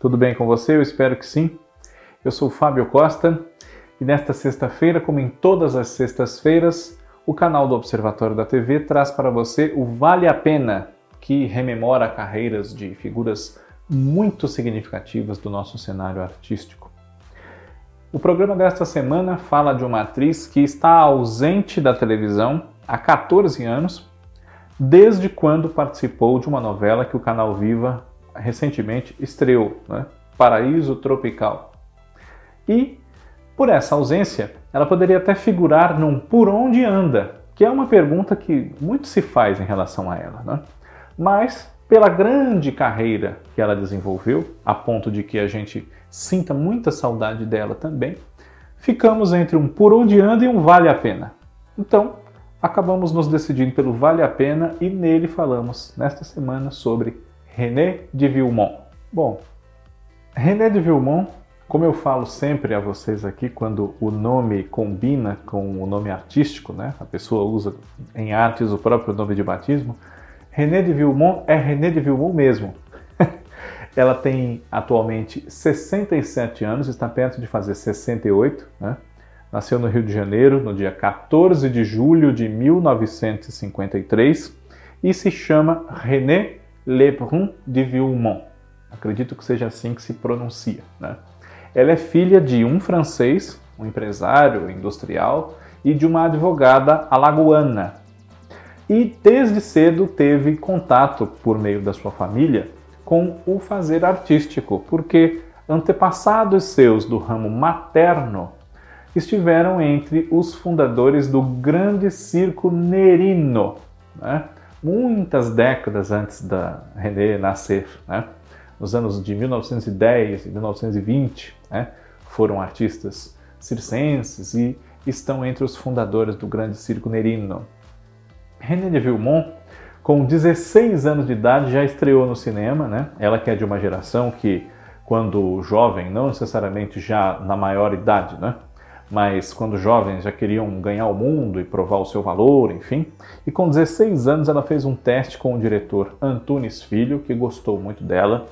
Tudo bem com você? Eu espero que sim. Eu sou Fábio Costa e nesta sexta-feira, como em todas as sextas-feiras, o canal do Observatório da TV traz para você o Vale a Pena, que rememora carreiras de figuras muito significativas do nosso cenário artístico. O programa desta semana fala de uma atriz que está ausente da televisão há 14 anos, desde quando participou de uma novela que o canal Viva recentemente estreou, né? Paraíso Tropical. E por essa ausência, ela poderia até figurar num Por Onde Anda, que é uma pergunta que muito se faz em relação a ela. Né? Mas, pela grande carreira que ela desenvolveu, a ponto de que a gente sinta muita saudade dela também, ficamos entre um Por Onde Anda e um Vale a Pena. Então, acabamos nos decidindo pelo Vale a Pena e nele falamos nesta semana sobre René de Villemont. Bom, René de Villemont como eu falo sempre a vocês aqui, quando o nome combina com o nome artístico, né? a pessoa usa em artes o próprio nome de batismo, René de Villemont é René de Villemont mesmo. Ela tem atualmente 67 anos, está perto de fazer 68, né? Nasceu no Rio de Janeiro no dia 14 de julho de 1953 e se chama René Lebrun de Villemont. Acredito que seja assim que se pronuncia, né? Ela é filha de um francês, um empresário industrial, e de uma advogada alagoana. E desde cedo teve contato, por meio da sua família, com o fazer artístico, porque antepassados seus do ramo materno estiveram entre os fundadores do grande circo nerino, né? Muitas décadas antes da René nascer. Né? nos anos de 1910 e 1920, né, foram artistas circenses e estão entre os fundadores do grande circo nerino. René de Villemont, com 16 anos de idade, já estreou no cinema, né? Ela que é de uma geração que, quando jovem, não necessariamente já na maior idade, né? Mas quando jovens já queriam ganhar o mundo e provar o seu valor, enfim. E com 16 anos ela fez um teste com o diretor Antunes Filho, que gostou muito dela,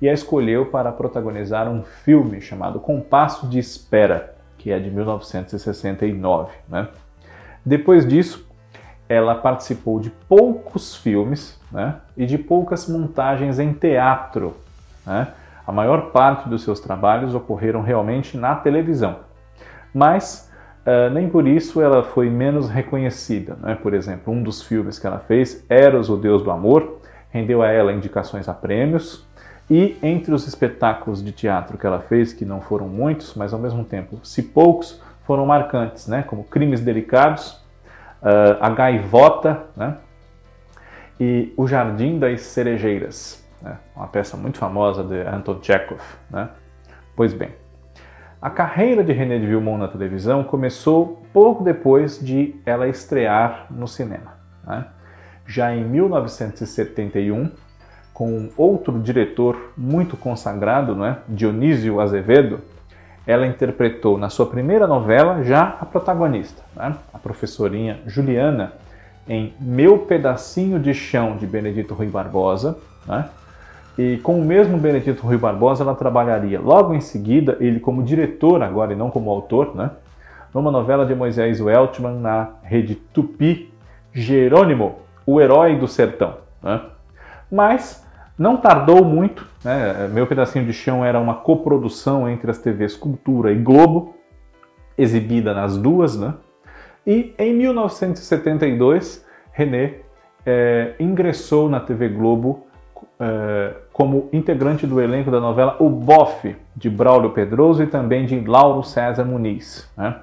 e a escolheu para protagonizar um filme chamado Compasso de Espera, que é de 1969. Né? Depois disso, ela participou de poucos filmes né? e de poucas montagens em teatro. Né? A maior parte dos seus trabalhos ocorreram realmente na televisão mas uh, nem por isso ela foi menos reconhecida. Né? Por exemplo, um dos filmes que ela fez, Eros, o Deus do Amor, rendeu a ela indicações a prêmios, e entre os espetáculos de teatro que ela fez, que não foram muitos, mas ao mesmo tempo, se poucos, foram marcantes, né? como Crimes Delicados, uh, A Gaivota né? e O Jardim das Cerejeiras, né? uma peça muito famosa de Anton Chekhov. Né? Pois bem, a carreira de René de Villemont na televisão começou pouco depois de ela estrear no cinema. Né? Já em 1971, com outro diretor muito consagrado, né? Dionísio Azevedo, ela interpretou na sua primeira novela já a protagonista, né? a professorinha Juliana, em Meu Pedacinho de Chão de Benedito Rui Barbosa, né? E com o mesmo Benedito Rui Barbosa, ela trabalharia logo em seguida, ele como diretor agora e não como autor, né? Numa novela de Moisés Weltman na rede Tupi, Jerônimo, o herói do sertão. Né? Mas não tardou muito, né? Meu Pedacinho de Chão era uma coprodução entre as TVs Cultura e Globo, exibida nas duas, né? E em 1972, René é, ingressou na TV Globo é, como integrante do elenco da novela O Bofe, de Braulio Pedroso e também de Lauro César Muniz. Né?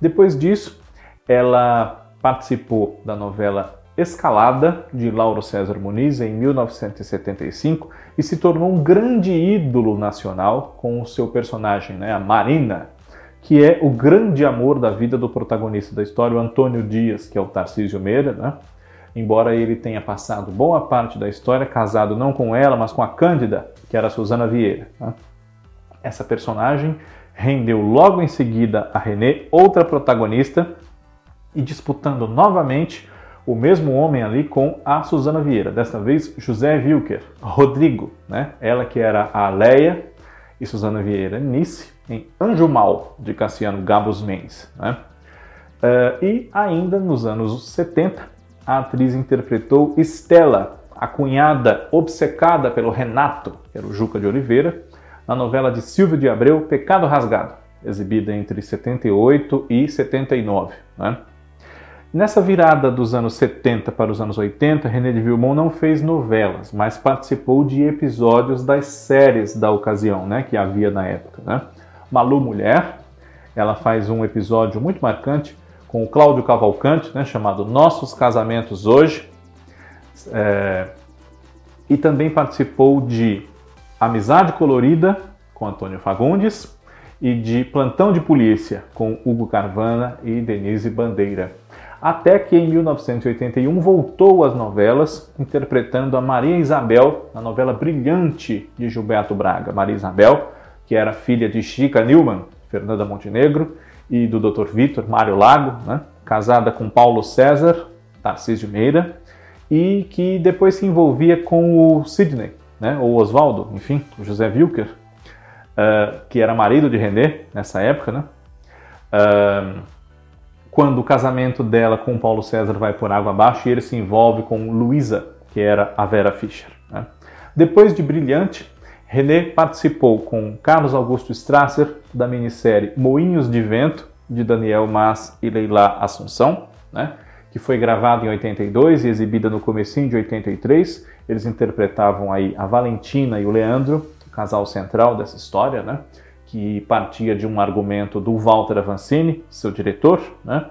Depois disso, ela participou da novela Escalada, de Lauro César Muniz, em 1975, e se tornou um grande ídolo nacional com o seu personagem, né, a Marina, que é o grande amor da vida do protagonista da história, o Antônio Dias, que é o Tarcísio Meira, né? Embora ele tenha passado boa parte da história casado não com ela, mas com a Cândida, que era a Susana Vieira. Né? Essa personagem rendeu logo em seguida a René outra protagonista e disputando novamente o mesmo homem ali com a Suzana Vieira, desta vez José Wilker, Rodrigo, né? ela que era a Leia e Suzana Vieira Nice, em Anjo Mal, de Cassiano Gabos Mendes. Né? Uh, e ainda nos anos 70, a atriz interpretou Estela, a cunhada obcecada pelo Renato, que era o Juca de Oliveira, na novela de Silvio de Abreu, Pecado Rasgado, exibida entre 78 e 79. Né? Nessa virada dos anos 70 para os anos 80, René de Vilmont não fez novelas, mas participou de episódios das séries da ocasião, né, que havia na época. Né? Malu Mulher, ela faz um episódio muito marcante com o Cláudio Cavalcante, né, chamado Nossos Casamentos Hoje, é, e também participou de Amizade Colorida com Antônio Fagundes e de Plantão de Polícia com Hugo Carvana e Denise Bandeira até que em 1981 voltou às novelas, interpretando a Maria Isabel na novela Brilhante de Gilberto Braga. Maria Isabel, que era filha de Chica Newman, Fernanda Montenegro, e do Dr. Vitor Mário Lago, né? casada com Paulo César, Tarcísio Meira, e que depois se envolvia com o Sidney, né? ou Oswaldo, enfim, o José Wilker, uh, que era marido de René nessa época, né? Uh, quando o casamento dela com Paulo César vai por água abaixo e ele se envolve com Luísa, que era a Vera Fischer. Né? Depois de Brilhante, René participou com Carlos Augusto Strasser da minissérie Moinhos de Vento, de Daniel Mas e Leila Assunção, né? que foi gravada em 82 e exibida no comecinho de 83. Eles interpretavam aí a Valentina e o Leandro, o casal central dessa história, né? que partia de um argumento do Walter Avancini, seu diretor, né?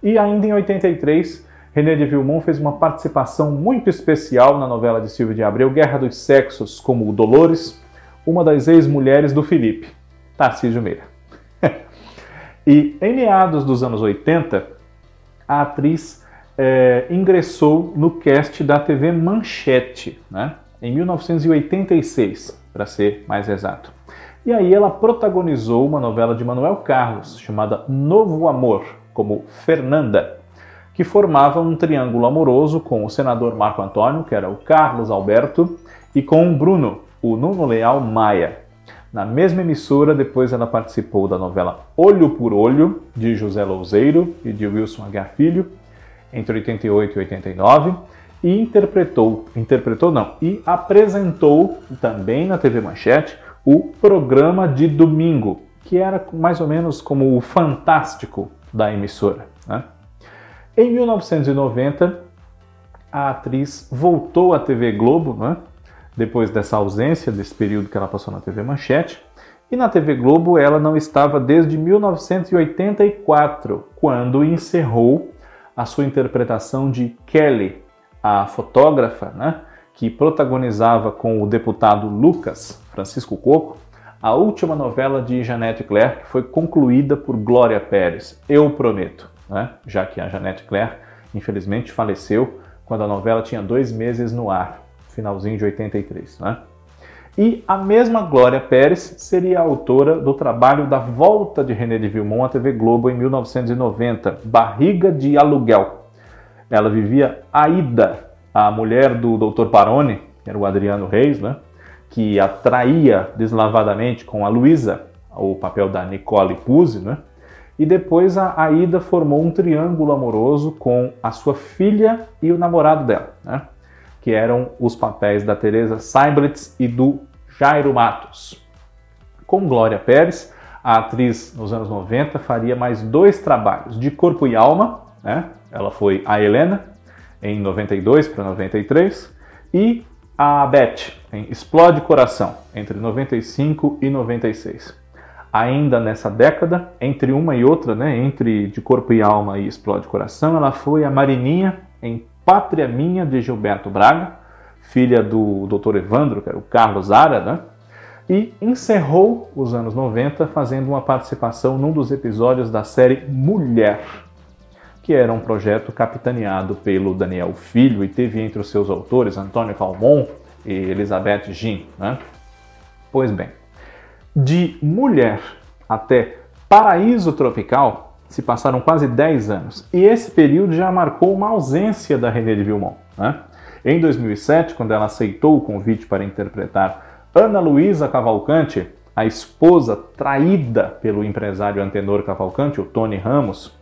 E ainda em 83, René de Vilmont fez uma participação muito especial na novela de Silvio de Abreu, Guerra dos Sexos, como Dolores, uma das ex-mulheres do Felipe, Tarcísio Meira. e em meados dos anos 80, a atriz é, ingressou no cast da TV Manchete, né? em 1986, para ser mais exato. E aí ela protagonizou uma novela de Manuel Carlos chamada Novo Amor, como Fernanda, que formava um triângulo amoroso com o senador Marco Antônio, que era o Carlos Alberto, e com o Bruno, o Nuno Leal Maia. Na mesma emissora, depois ela participou da novela Olho por Olho, de José Louzeiro e de Wilson H. Filho, entre 88 e 89, e interpretou, interpretou não, e apresentou também na TV Manchete o programa de domingo, que era mais ou menos como o fantástico da emissora. Né? Em 1990, a atriz voltou à TV Globo, né? depois dessa ausência, desse período que ela passou na TV Manchete. E na TV Globo ela não estava desde 1984, quando encerrou a sua interpretação de Kelly, a fotógrafa, né? que protagonizava com o deputado Lucas Francisco Coco a última novela de Janete Claire, que foi concluída por Glória Pérez, Eu Prometo, né? já que a Janete Claire, infelizmente, faleceu quando a novela tinha dois meses no ar, finalzinho de 83. Né? E a mesma Glória Pérez seria a autora do trabalho da volta de René de Vilmont à TV Globo em 1990, Barriga de Aluguel. Ela vivia Aida, a mulher do Dr. Baroni, que era o Adriano Reis, né, que atraía deslavadamente com a Luísa, o papel da Nicole Puzzi, né, e depois a Aida formou um triângulo amoroso com a sua filha e o namorado dela, né, que eram os papéis da Teresa Seiblitz e do Jairo Matos. Com Glória Pérez, a atriz nos anos 90 faria mais dois trabalhos de corpo e alma, né? Ela foi a Helena em 92 para 93, e a Beth em Explode Coração, entre 95 e 96. Ainda nessa década, entre uma e outra, né, entre De Corpo e Alma e Explode Coração, ela foi a Marininha em Pátria Minha de Gilberto Braga, filha do Dr. Evandro, que era o Carlos Ara, né? e encerrou os anos 90 fazendo uma participação num dos episódios da série Mulher, que era um projeto capitaneado pelo Daniel Filho e teve entre os seus autores Antônio Calmon e Elizabeth Gin. Né? Pois bem, de Mulher até Paraíso Tropical Se passaram quase 10 anos. E esse período já marcou uma ausência da René de Vilmont. Né? Em 2007, quando ela aceitou o convite para interpretar Ana Luísa Cavalcante, a esposa traída pelo empresário Antenor Cavalcante, o Tony Ramos,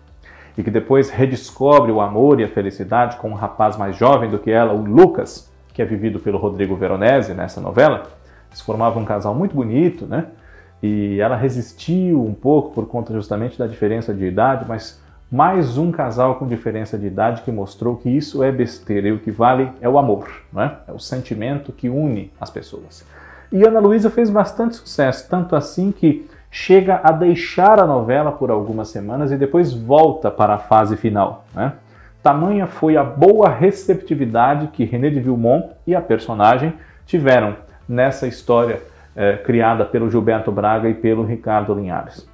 e que depois redescobre o amor e a felicidade com um rapaz mais jovem do que ela, o Lucas, que é vivido pelo Rodrigo Veronese nessa novela. Eles formavam um casal muito bonito, né? E ela resistiu um pouco por conta justamente da diferença de idade, mas mais um casal com diferença de idade que mostrou que isso é besteira e o que vale é o amor, né? é o sentimento que une as pessoas. E Ana Luísa fez bastante sucesso, tanto assim que chega a deixar a novela por algumas semanas e depois volta para a fase final. Né? Tamanha foi a boa receptividade que René de Vilmont e a personagem tiveram nessa história eh, criada pelo Gilberto Braga e pelo Ricardo Linhares.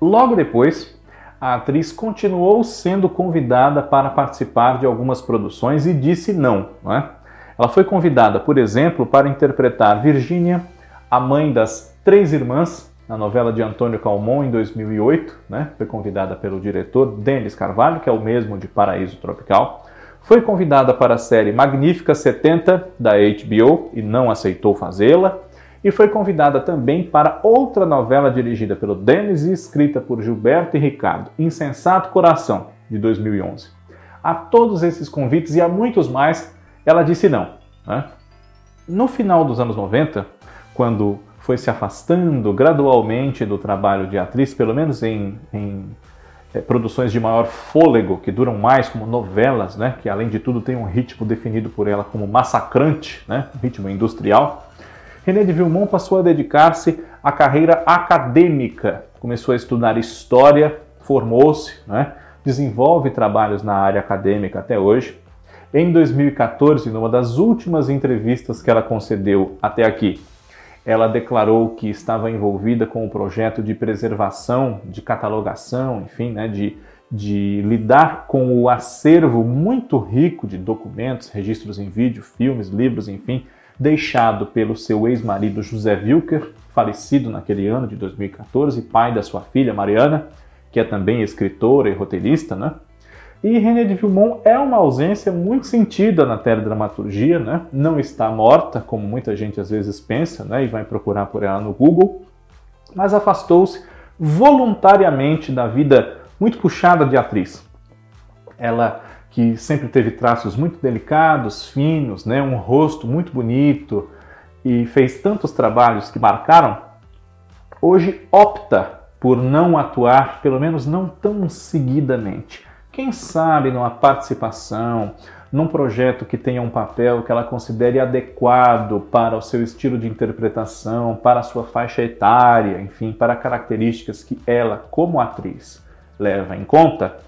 Logo depois, a atriz continuou sendo convidada para participar de algumas produções e disse não. não é? Ela foi convidada, por exemplo, para interpretar Virgínia, a mãe das três irmãs, na novela de Antônio Calmon em 2008, né? Foi convidada pelo diretor Denis Carvalho, que é o mesmo de Paraíso Tropical. Foi convidada para a série Magnífica 70 da HBO e não aceitou fazê-la. E foi convidada também para outra novela dirigida pelo Denis e escrita por Gilberto e Ricardo, Insensato Coração, de 2011. A todos esses convites e a muitos mais, ela disse não. Né? No final dos anos 90, quando foi se afastando gradualmente do trabalho de atriz, pelo menos em, em é, produções de maior fôlego, que duram mais, como novelas, né, que além de tudo tem um ritmo definido por ela como massacrante, né, um ritmo industrial. René de Vilmont passou a dedicar-se à carreira acadêmica, começou a estudar história, formou-se, né, desenvolve trabalhos na área acadêmica até hoje. Em 2014, numa das últimas entrevistas que ela concedeu até aqui, ela declarou que estava envolvida com o projeto de preservação, de catalogação, enfim, né, de, de lidar com o acervo muito rico de documentos, registros em vídeo, filmes, livros, enfim, deixado pelo seu ex-marido José Wilker, falecido naquele ano de 2014, pai da sua filha Mariana, que é também escritora e roteirista, né? E René de Vilmont é uma ausência muito sentida na teledramaturgia, né? não está morta, como muita gente às vezes pensa, né? e vai procurar por ela no Google, mas afastou-se voluntariamente da vida muito puxada de atriz. Ela que sempre teve traços muito delicados, finos, né? um rosto muito bonito e fez tantos trabalhos que marcaram, hoje opta por não atuar, pelo menos não tão seguidamente. Quem sabe numa participação, num projeto que tenha um papel que ela considere adequado para o seu estilo de interpretação, para a sua faixa etária, enfim, para características que ela, como atriz, leva em conta,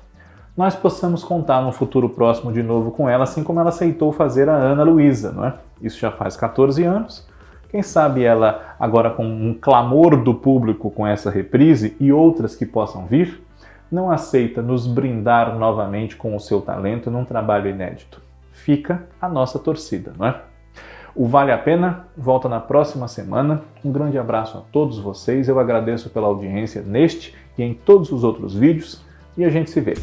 nós possamos contar no futuro próximo de novo com ela, assim como ela aceitou fazer a Ana Luísa, não é? Isso já faz 14 anos. Quem sabe ela, agora com um clamor do público com essa reprise e outras que possam vir, não aceita nos brindar novamente com o seu talento num trabalho inédito. Fica a nossa torcida, não é? O Vale a Pena volta na próxima semana. Um grande abraço a todos vocês. Eu agradeço pela audiência neste e em todos os outros vídeos e a gente se vê.